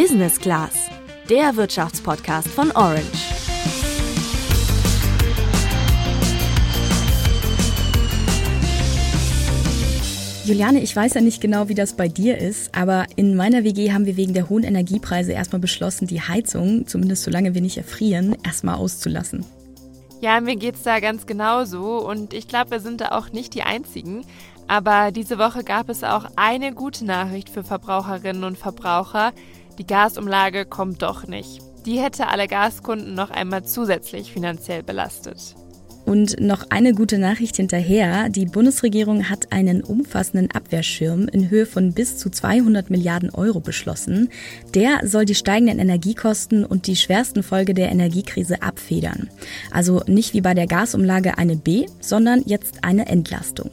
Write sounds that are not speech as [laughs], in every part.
Business Class, der Wirtschaftspodcast von Orange. Juliane, ich weiß ja nicht genau, wie das bei dir ist, aber in meiner WG haben wir wegen der hohen Energiepreise erstmal beschlossen, die Heizung, zumindest solange wir nicht erfrieren, erstmal auszulassen. Ja, mir geht's da ganz genauso und ich glaube, wir sind da auch nicht die Einzigen. Aber diese Woche gab es auch eine gute Nachricht für Verbraucherinnen und Verbraucher. Die Gasumlage kommt doch nicht. Die hätte alle Gaskunden noch einmal zusätzlich finanziell belastet. Und noch eine gute Nachricht hinterher. Die Bundesregierung hat einen umfassenden Abwehrschirm in Höhe von bis zu 200 Milliarden Euro beschlossen. Der soll die steigenden Energiekosten und die schwersten Folge der Energiekrise abfedern. Also nicht wie bei der Gasumlage eine B, sondern jetzt eine Entlastung.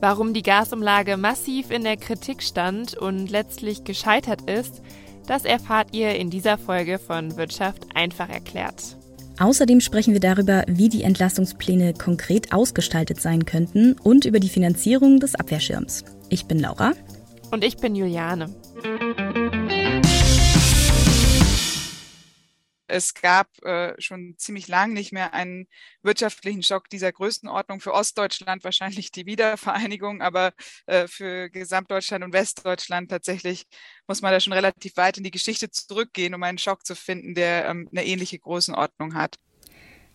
Warum die Gasumlage massiv in der Kritik stand und letztlich gescheitert ist, das erfahrt ihr in dieser Folge von Wirtschaft einfach erklärt. Außerdem sprechen wir darüber, wie die Entlastungspläne konkret ausgestaltet sein könnten und über die Finanzierung des Abwehrschirms. Ich bin Laura. Und ich bin Juliane. Es gab äh, schon ziemlich lang nicht mehr einen wirtschaftlichen Schock dieser Größenordnung. Für Ostdeutschland wahrscheinlich die Wiedervereinigung, aber äh, für Gesamtdeutschland und Westdeutschland tatsächlich muss man da schon relativ weit in die Geschichte zurückgehen, um einen Schock zu finden, der ähm, eine ähnliche Größenordnung hat.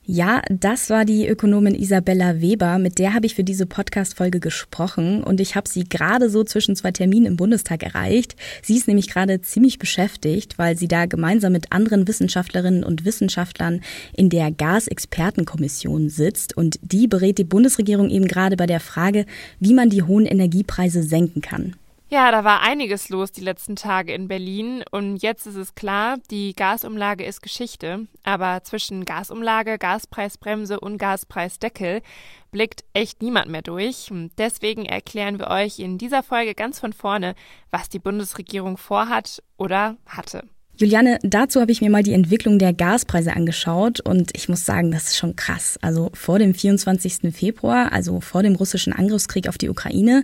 Ja, das war die Ökonomin Isabella Weber, mit der habe ich für diese Podcast-Folge gesprochen und ich habe sie gerade so zwischen zwei Terminen im Bundestag erreicht. Sie ist nämlich gerade ziemlich beschäftigt, weil sie da gemeinsam mit anderen Wissenschaftlerinnen und Wissenschaftlern in der Gasexpertenkommission sitzt und die berät die Bundesregierung eben gerade bei der Frage, wie man die hohen Energiepreise senken kann. Ja, da war einiges los die letzten Tage in Berlin und jetzt ist es klar, die Gasumlage ist Geschichte, aber zwischen Gasumlage, Gaspreisbremse und Gaspreisdeckel blickt echt niemand mehr durch. Deswegen erklären wir euch in dieser Folge ganz von vorne, was die Bundesregierung vorhat oder hatte. Juliane, dazu habe ich mir mal die Entwicklung der Gaspreise angeschaut und ich muss sagen, das ist schon krass. Also vor dem 24. Februar, also vor dem russischen Angriffskrieg auf die Ukraine,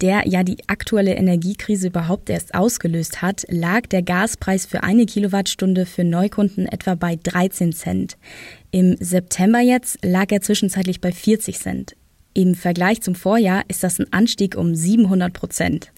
der ja die aktuelle Energiekrise überhaupt erst ausgelöst hat, lag der Gaspreis für eine Kilowattstunde für Neukunden etwa bei 13 Cent. Im September jetzt lag er zwischenzeitlich bei 40 Cent. Im Vergleich zum Vorjahr ist das ein Anstieg um 700 Prozent.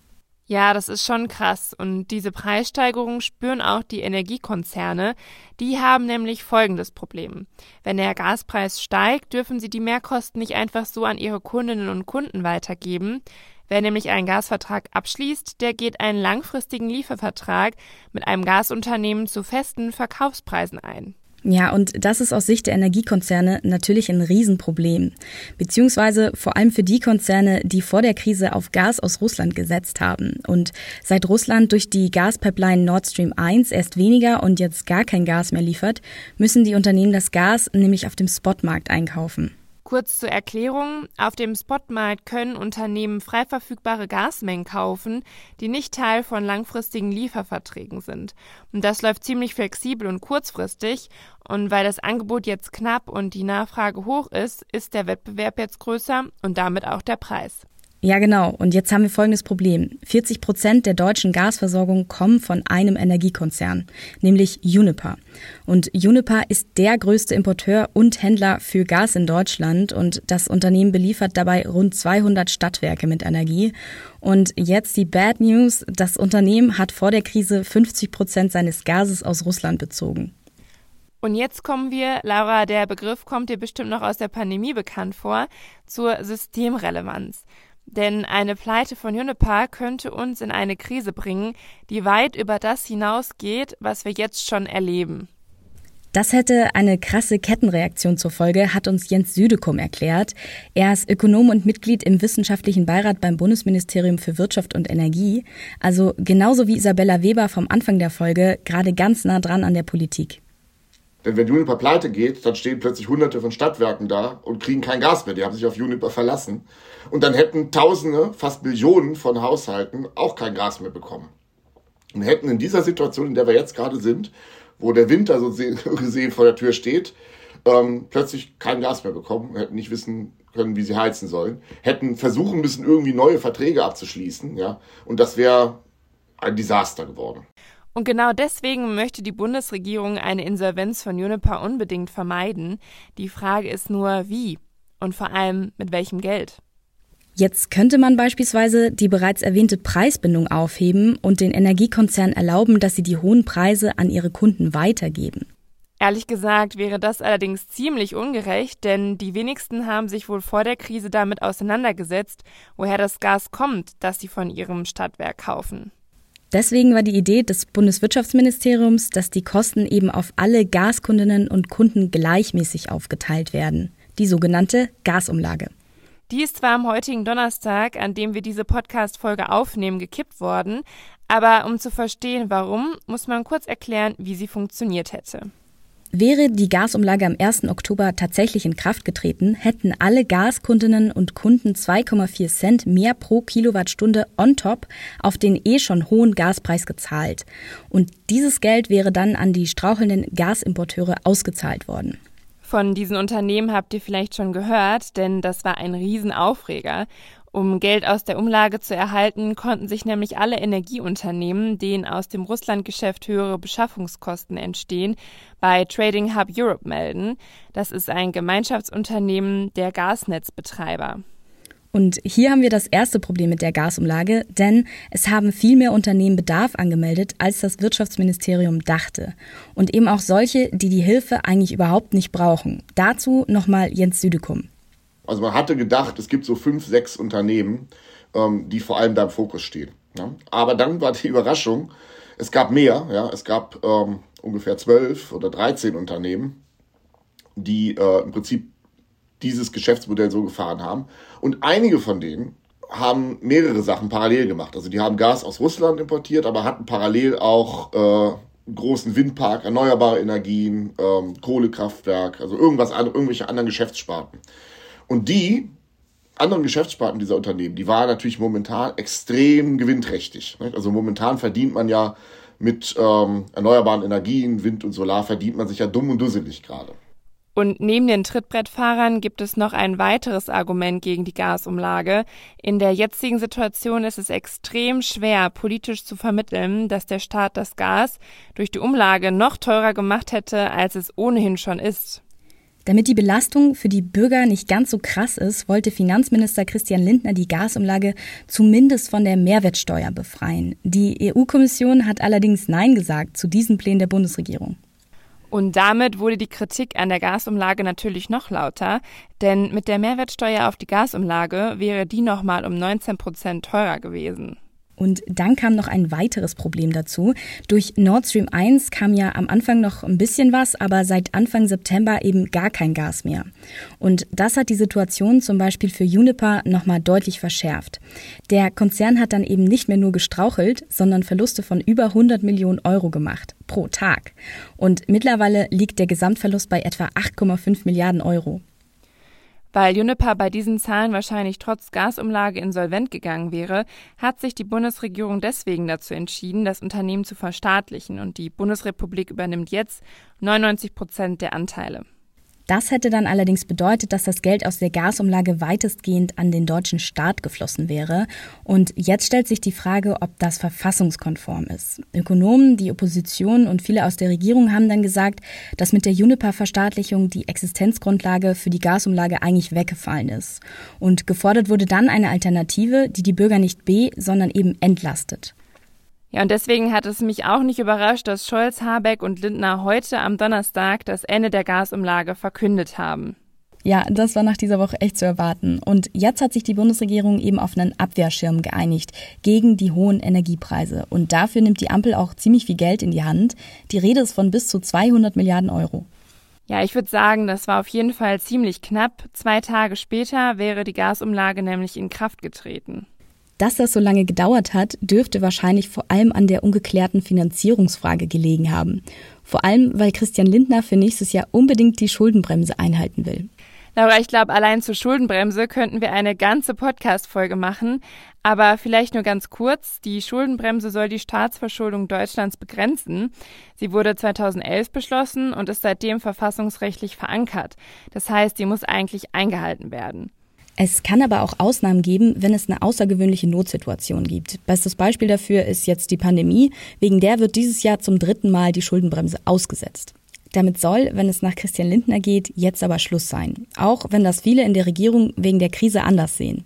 Ja, das ist schon krass. Und diese Preissteigerung spüren auch die Energiekonzerne. Die haben nämlich folgendes Problem. Wenn der Gaspreis steigt, dürfen sie die Mehrkosten nicht einfach so an ihre Kundinnen und Kunden weitergeben. Wer nämlich einen Gasvertrag abschließt, der geht einen langfristigen Liefervertrag mit einem Gasunternehmen zu festen Verkaufspreisen ein. Ja, und das ist aus Sicht der Energiekonzerne natürlich ein Riesenproblem. Beziehungsweise vor allem für die Konzerne, die vor der Krise auf Gas aus Russland gesetzt haben. Und seit Russland durch die Gaspipeline Nord Stream 1 erst weniger und jetzt gar kein Gas mehr liefert, müssen die Unternehmen das Gas nämlich auf dem Spotmarkt einkaufen. Kurz zur Erklärung. Auf dem Spotmarkt können Unternehmen frei verfügbare Gasmengen kaufen, die nicht Teil von langfristigen Lieferverträgen sind. Und das läuft ziemlich flexibel und kurzfristig. Und weil das Angebot jetzt knapp und die Nachfrage hoch ist, ist der Wettbewerb jetzt größer und damit auch der Preis. Ja, genau. Und jetzt haben wir folgendes Problem. 40 Prozent der deutschen Gasversorgung kommen von einem Energiekonzern, nämlich Uniper. Und Uniper ist der größte Importeur und Händler für Gas in Deutschland und das Unternehmen beliefert dabei rund 200 Stadtwerke mit Energie. Und jetzt die Bad News. Das Unternehmen hat vor der Krise 50 Prozent seines Gases aus Russland bezogen. Und jetzt kommen wir, Laura, der Begriff kommt dir bestimmt noch aus der Pandemie bekannt vor, zur Systemrelevanz. Denn eine Pleite von Juniper könnte uns in eine Krise bringen, die weit über das hinausgeht, was wir jetzt schon erleben. Das hätte eine krasse Kettenreaktion zur Folge, hat uns Jens Südekum erklärt. Er ist Ökonom und Mitglied im wissenschaftlichen Beirat beim Bundesministerium für Wirtschaft und Energie. Also genauso wie Isabella Weber vom Anfang der Folge, gerade ganz nah dran an der Politik. Denn wenn Juniper pleite geht, dann stehen plötzlich hunderte von Stadtwerken da und kriegen kein Gas mehr. Die haben sich auf Juniper verlassen. Und dann hätten Tausende, fast Millionen von Haushalten auch kein Gas mehr bekommen. Und hätten in dieser Situation, in der wir jetzt gerade sind, wo der Winter so [laughs] gesehen vor der Tür steht, ähm, plötzlich kein Gas mehr bekommen, hätten nicht wissen können, wie sie heizen sollen, hätten versuchen müssen, irgendwie neue Verträge abzuschließen, ja, und das wäre ein Desaster geworden. Und genau deswegen möchte die Bundesregierung eine Insolvenz von Juniper unbedingt vermeiden. Die Frage ist nur, wie und vor allem mit welchem Geld. Jetzt könnte man beispielsweise die bereits erwähnte Preisbindung aufheben und den Energiekonzernen erlauben, dass sie die hohen Preise an ihre Kunden weitergeben. Ehrlich gesagt wäre das allerdings ziemlich ungerecht, denn die wenigsten haben sich wohl vor der Krise damit auseinandergesetzt, woher das Gas kommt, das sie von ihrem Stadtwerk kaufen. Deswegen war die Idee des Bundeswirtschaftsministeriums, dass die Kosten eben auf alle Gaskundinnen und Kunden gleichmäßig aufgeteilt werden, die sogenannte Gasumlage. Die ist zwar am heutigen Donnerstag, an dem wir diese Podcast-Folge aufnehmen, gekippt worden, aber um zu verstehen, warum, muss man kurz erklären, wie sie funktioniert hätte. Wäre die Gasumlage am 1. Oktober tatsächlich in Kraft getreten, hätten alle Gaskundinnen und Kunden 2,4 Cent mehr pro Kilowattstunde on top auf den eh schon hohen Gaspreis gezahlt. Und dieses Geld wäre dann an die strauchelnden Gasimporteure ausgezahlt worden. Von diesen Unternehmen habt ihr vielleicht schon gehört, denn das war ein Riesenaufreger. Um Geld aus der Umlage zu erhalten, konnten sich nämlich alle Energieunternehmen, denen aus dem Russlandgeschäft höhere Beschaffungskosten entstehen, bei Trading Hub Europe melden. Das ist ein Gemeinschaftsunternehmen der Gasnetzbetreiber. Und hier haben wir das erste Problem mit der Gasumlage, denn es haben viel mehr Unternehmen Bedarf angemeldet, als das Wirtschaftsministerium dachte. Und eben auch solche, die die Hilfe eigentlich überhaupt nicht brauchen. Dazu nochmal Jens Südekum. Also man hatte gedacht, es gibt so fünf, sechs Unternehmen, ähm, die vor allem da im Fokus stehen. Ja? Aber dann war die Überraschung, es gab mehr, ja, es gab ähm, ungefähr zwölf oder dreizehn Unternehmen, die äh, im Prinzip dieses Geschäftsmodell so gefahren haben. Und einige von denen haben mehrere Sachen parallel gemacht. Also die haben Gas aus Russland importiert, aber hatten parallel auch äh, großen Windpark, erneuerbare Energien, ähm, Kohlekraftwerk, also irgendwas, irgendwelche anderen Geschäftssparten. Und die anderen Geschäftssparten dieser Unternehmen, die waren natürlich momentan extrem gewinnträchtig. Also momentan verdient man ja mit ähm, erneuerbaren Energien, Wind und Solar, verdient man sich ja dumm und dusselig gerade. Und neben den Trittbrettfahrern gibt es noch ein weiteres Argument gegen die Gasumlage. In der jetzigen Situation ist es extrem schwer, politisch zu vermitteln, dass der Staat das Gas durch die Umlage noch teurer gemacht hätte, als es ohnehin schon ist. Damit die Belastung für die Bürger nicht ganz so krass ist, wollte Finanzminister Christian Lindner die Gasumlage zumindest von der Mehrwertsteuer befreien. Die EU-Kommission hat allerdings Nein gesagt zu diesen Plänen der Bundesregierung. Und damit wurde die Kritik an der Gasumlage natürlich noch lauter, denn mit der Mehrwertsteuer auf die Gasumlage wäre die nochmal um 19 Prozent teurer gewesen. Und dann kam noch ein weiteres Problem dazu. Durch Nord Stream 1 kam ja am Anfang noch ein bisschen was, aber seit Anfang September eben gar kein Gas mehr. Und das hat die Situation zum Beispiel für Juniper nochmal deutlich verschärft. Der Konzern hat dann eben nicht mehr nur gestrauchelt, sondern Verluste von über 100 Millionen Euro gemacht pro Tag. Und mittlerweile liegt der Gesamtverlust bei etwa 8,5 Milliarden Euro. Weil Juniper bei diesen Zahlen wahrscheinlich trotz Gasumlage insolvent gegangen wäre, hat sich die Bundesregierung deswegen dazu entschieden, das Unternehmen zu verstaatlichen und die Bundesrepublik übernimmt jetzt 99 Prozent der Anteile. Das hätte dann allerdings bedeutet, dass das Geld aus der Gasumlage weitestgehend an den deutschen Staat geflossen wäre. Und jetzt stellt sich die Frage, ob das verfassungskonform ist. Ökonomen, die Opposition und viele aus der Regierung haben dann gesagt, dass mit der Juniper-Verstaatlichung die Existenzgrundlage für die Gasumlage eigentlich weggefallen ist. Und gefordert wurde dann eine Alternative, die die Bürger nicht be, sondern eben entlastet. Ja, und deswegen hat es mich auch nicht überrascht, dass Scholz, Habeck und Lindner heute am Donnerstag das Ende der Gasumlage verkündet haben. Ja, das war nach dieser Woche echt zu erwarten. Und jetzt hat sich die Bundesregierung eben auf einen Abwehrschirm geeinigt gegen die hohen Energiepreise. Und dafür nimmt die Ampel auch ziemlich viel Geld in die Hand. Die Rede ist von bis zu 200 Milliarden Euro. Ja, ich würde sagen, das war auf jeden Fall ziemlich knapp. Zwei Tage später wäre die Gasumlage nämlich in Kraft getreten. Dass das so lange gedauert hat, dürfte wahrscheinlich vor allem an der ungeklärten Finanzierungsfrage gelegen haben. Vor allem, weil Christian Lindner für nächstes Jahr unbedingt die Schuldenbremse einhalten will. Laura, ich glaube, allein zur Schuldenbremse könnten wir eine ganze Podcast-Folge machen. Aber vielleicht nur ganz kurz. Die Schuldenbremse soll die Staatsverschuldung Deutschlands begrenzen. Sie wurde 2011 beschlossen und ist seitdem verfassungsrechtlich verankert. Das heißt, sie muss eigentlich eingehalten werden. Es kann aber auch Ausnahmen geben, wenn es eine außergewöhnliche Notsituation gibt. Bestes Beispiel dafür ist jetzt die Pandemie. Wegen der wird dieses Jahr zum dritten Mal die Schuldenbremse ausgesetzt. Damit soll, wenn es nach Christian Lindner geht, jetzt aber Schluss sein. Auch wenn das viele in der Regierung wegen der Krise anders sehen.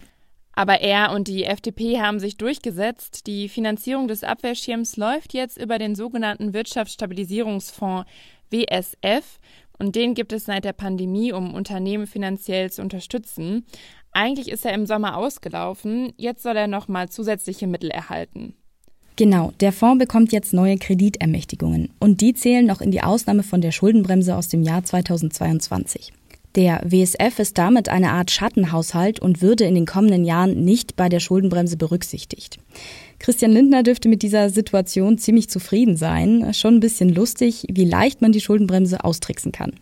Aber er und die FDP haben sich durchgesetzt. Die Finanzierung des Abwehrschirms läuft jetzt über den sogenannten Wirtschaftsstabilisierungsfonds WSF. Und den gibt es seit der Pandemie, um Unternehmen finanziell zu unterstützen. Eigentlich ist er im Sommer ausgelaufen, jetzt soll er nochmal zusätzliche Mittel erhalten. Genau, der Fonds bekommt jetzt neue Kreditermächtigungen und die zählen noch in die Ausnahme von der Schuldenbremse aus dem Jahr 2022. Der WSF ist damit eine Art Schattenhaushalt und würde in den kommenden Jahren nicht bei der Schuldenbremse berücksichtigt. Christian Lindner dürfte mit dieser Situation ziemlich zufrieden sein. Schon ein bisschen lustig, wie leicht man die Schuldenbremse austricksen kann.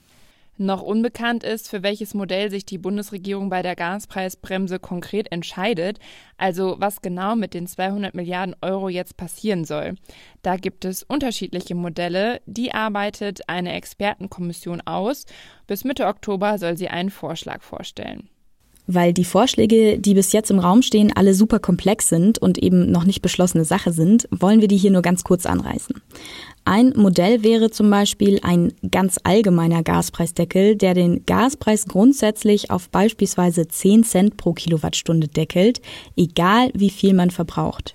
Noch unbekannt ist, für welches Modell sich die Bundesregierung bei der Gaspreisbremse konkret entscheidet, also was genau mit den 200 Milliarden Euro jetzt passieren soll. Da gibt es unterschiedliche Modelle, die arbeitet eine Expertenkommission aus. Bis Mitte Oktober soll sie einen Vorschlag vorstellen. Weil die Vorschläge, die bis jetzt im Raum stehen, alle super komplex sind und eben noch nicht beschlossene Sache sind, wollen wir die hier nur ganz kurz anreißen. Ein Modell wäre zum Beispiel ein ganz allgemeiner Gaspreisdeckel, der den Gaspreis grundsätzlich auf beispielsweise 10 Cent pro Kilowattstunde deckelt, egal wie viel man verbraucht.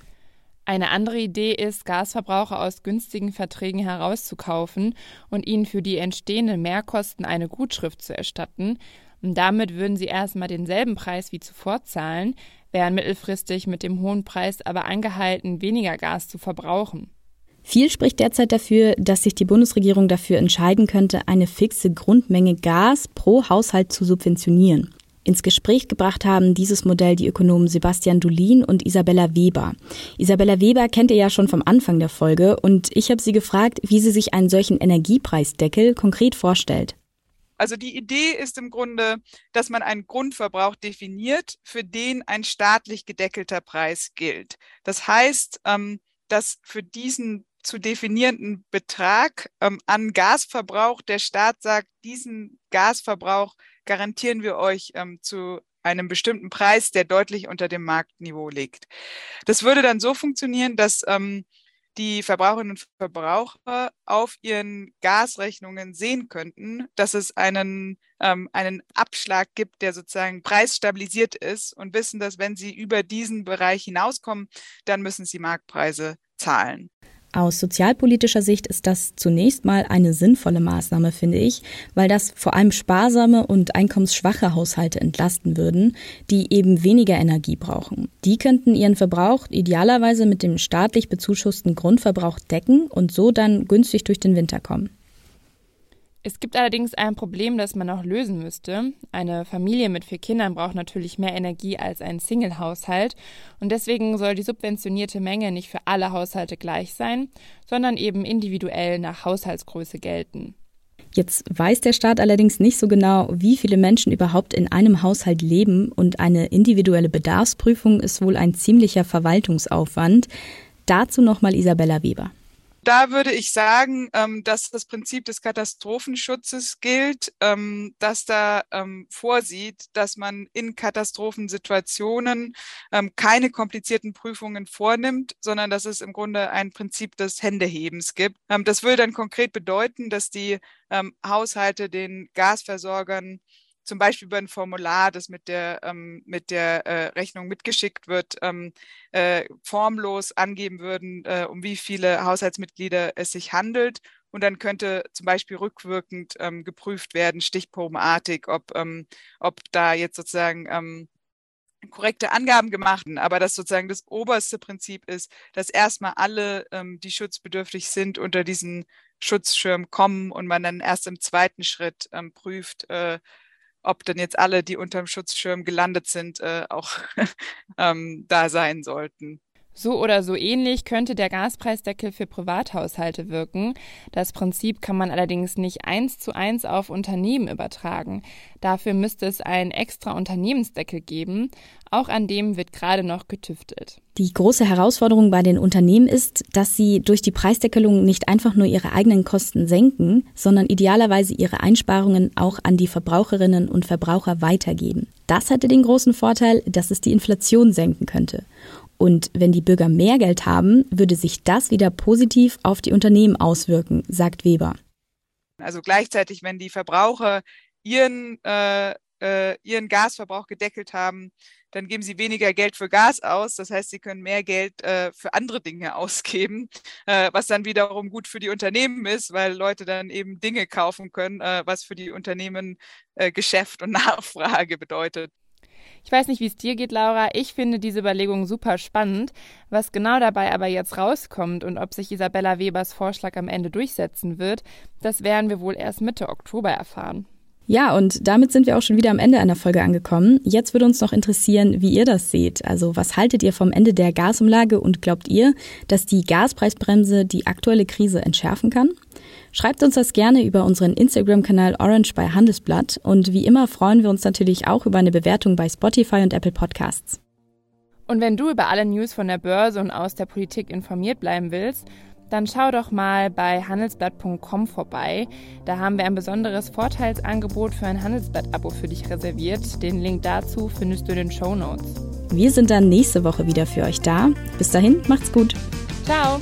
Eine andere Idee ist, Gasverbraucher aus günstigen Verträgen herauszukaufen und ihnen für die entstehenden Mehrkosten eine Gutschrift zu erstatten, und damit würden sie erstmal denselben Preis wie zuvor zahlen, wären mittelfristig mit dem hohen Preis aber angehalten, weniger Gas zu verbrauchen. Viel spricht derzeit dafür, dass sich die Bundesregierung dafür entscheiden könnte, eine fixe Grundmenge Gas pro Haushalt zu subventionieren. Ins Gespräch gebracht haben dieses Modell die Ökonomen Sebastian Dulin und Isabella Weber. Isabella Weber kennt ihr ja schon vom Anfang der Folge und ich habe sie gefragt, wie sie sich einen solchen Energiepreisdeckel konkret vorstellt. Also die Idee ist im Grunde, dass man einen Grundverbrauch definiert, für den ein staatlich gedeckelter Preis gilt. Das heißt, ähm, dass für diesen zu definierenden Betrag ähm, an Gasverbrauch der Staat sagt, diesen Gasverbrauch garantieren wir euch ähm, zu einem bestimmten Preis, der deutlich unter dem Marktniveau liegt. Das würde dann so funktionieren, dass ähm, die Verbraucherinnen und Verbraucher auf ihren Gasrechnungen sehen könnten, dass es einen, ähm, einen Abschlag gibt, der sozusagen preisstabilisiert ist und wissen, dass wenn sie über diesen Bereich hinauskommen, dann müssen sie Marktpreise zahlen. Aus sozialpolitischer Sicht ist das zunächst mal eine sinnvolle Maßnahme, finde ich, weil das vor allem sparsame und einkommensschwache Haushalte entlasten würden, die eben weniger Energie brauchen. Die könnten ihren Verbrauch idealerweise mit dem staatlich bezuschussten Grundverbrauch decken und so dann günstig durch den Winter kommen. Es gibt allerdings ein Problem, das man noch lösen müsste. Eine Familie mit vier Kindern braucht natürlich mehr Energie als ein Single-Haushalt und deswegen soll die subventionierte Menge nicht für alle Haushalte gleich sein, sondern eben individuell nach Haushaltsgröße gelten. Jetzt weiß der Staat allerdings nicht so genau, wie viele Menschen überhaupt in einem Haushalt leben und eine individuelle Bedarfsprüfung ist wohl ein ziemlicher Verwaltungsaufwand. Dazu nochmal Isabella Weber. Da würde ich sagen, ähm, dass das Prinzip des Katastrophenschutzes gilt, ähm, dass da ähm, vorsieht, dass man in Katastrophensituationen keine komplizierten Prüfungen vornimmt, sondern dass es im Grunde ein Prinzip des Händehebens gibt. Das würde dann konkret bedeuten, dass die Haushalte den Gasversorgern zum Beispiel über ein Formular, das mit der, ähm, mit der äh, Rechnung mitgeschickt wird, ähm, äh, formlos angeben würden, äh, um wie viele Haushaltsmitglieder es sich handelt. Und dann könnte zum Beispiel rückwirkend ähm, geprüft werden, stichprobenartig, ob, ähm, ob da jetzt sozusagen ähm, korrekte Angaben gemacht, aber dass sozusagen das oberste Prinzip ist, dass erstmal alle, ähm, die schutzbedürftig sind, unter diesen Schutzschirm kommen und man dann erst im zweiten Schritt ähm, prüft, äh, ob denn jetzt alle, die unterm Schutzschirm gelandet sind, äh, auch [laughs] ähm, da sein sollten. So oder so ähnlich könnte der Gaspreisdeckel für Privathaushalte wirken. Das Prinzip kann man allerdings nicht eins zu eins auf Unternehmen übertragen. Dafür müsste es einen extra Unternehmensdeckel geben. Auch an dem wird gerade noch getüftelt. Die große Herausforderung bei den Unternehmen ist, dass sie durch die Preisdeckelung nicht einfach nur ihre eigenen Kosten senken, sondern idealerweise ihre Einsparungen auch an die Verbraucherinnen und Verbraucher weitergeben. Das hätte den großen Vorteil, dass es die Inflation senken könnte. Und wenn die Bürger mehr Geld haben, würde sich das wieder positiv auf die Unternehmen auswirken, sagt Weber. Also gleichzeitig, wenn die Verbraucher ihren, äh, äh, ihren Gasverbrauch gedeckelt haben, dann geben sie weniger Geld für Gas aus. Das heißt, sie können mehr Geld äh, für andere Dinge [laughs] ausgeben, äh, was dann wiederum gut für die Unternehmen ist, weil Leute dann eben Dinge kaufen können, äh, was für die Unternehmen äh, Geschäft und [laughs] Nachfrage bedeutet. Ich weiß nicht, wie es dir geht, Laura. Ich finde diese Überlegung super spannend. Was genau dabei aber jetzt rauskommt und ob sich Isabella Webers Vorschlag am Ende durchsetzen wird, das werden wir wohl erst Mitte Oktober erfahren. Ja, und damit sind wir auch schon wieder am Ende einer Folge angekommen. Jetzt würde uns noch interessieren, wie ihr das seht. Also was haltet ihr vom Ende der Gasumlage und glaubt ihr, dass die Gaspreisbremse die aktuelle Krise entschärfen kann? Schreibt uns das gerne über unseren Instagram-Kanal Orange bei Handelsblatt und wie immer freuen wir uns natürlich auch über eine Bewertung bei Spotify und Apple Podcasts. Und wenn du über alle News von der Börse und aus der Politik informiert bleiben willst, dann schau doch mal bei handelsblatt.com vorbei. Da haben wir ein besonderes Vorteilsangebot für ein Handelsblatt-Abo für dich reserviert. Den Link dazu findest du in den Show Notes. Wir sind dann nächste Woche wieder für euch da. Bis dahin, macht's gut. Ciao.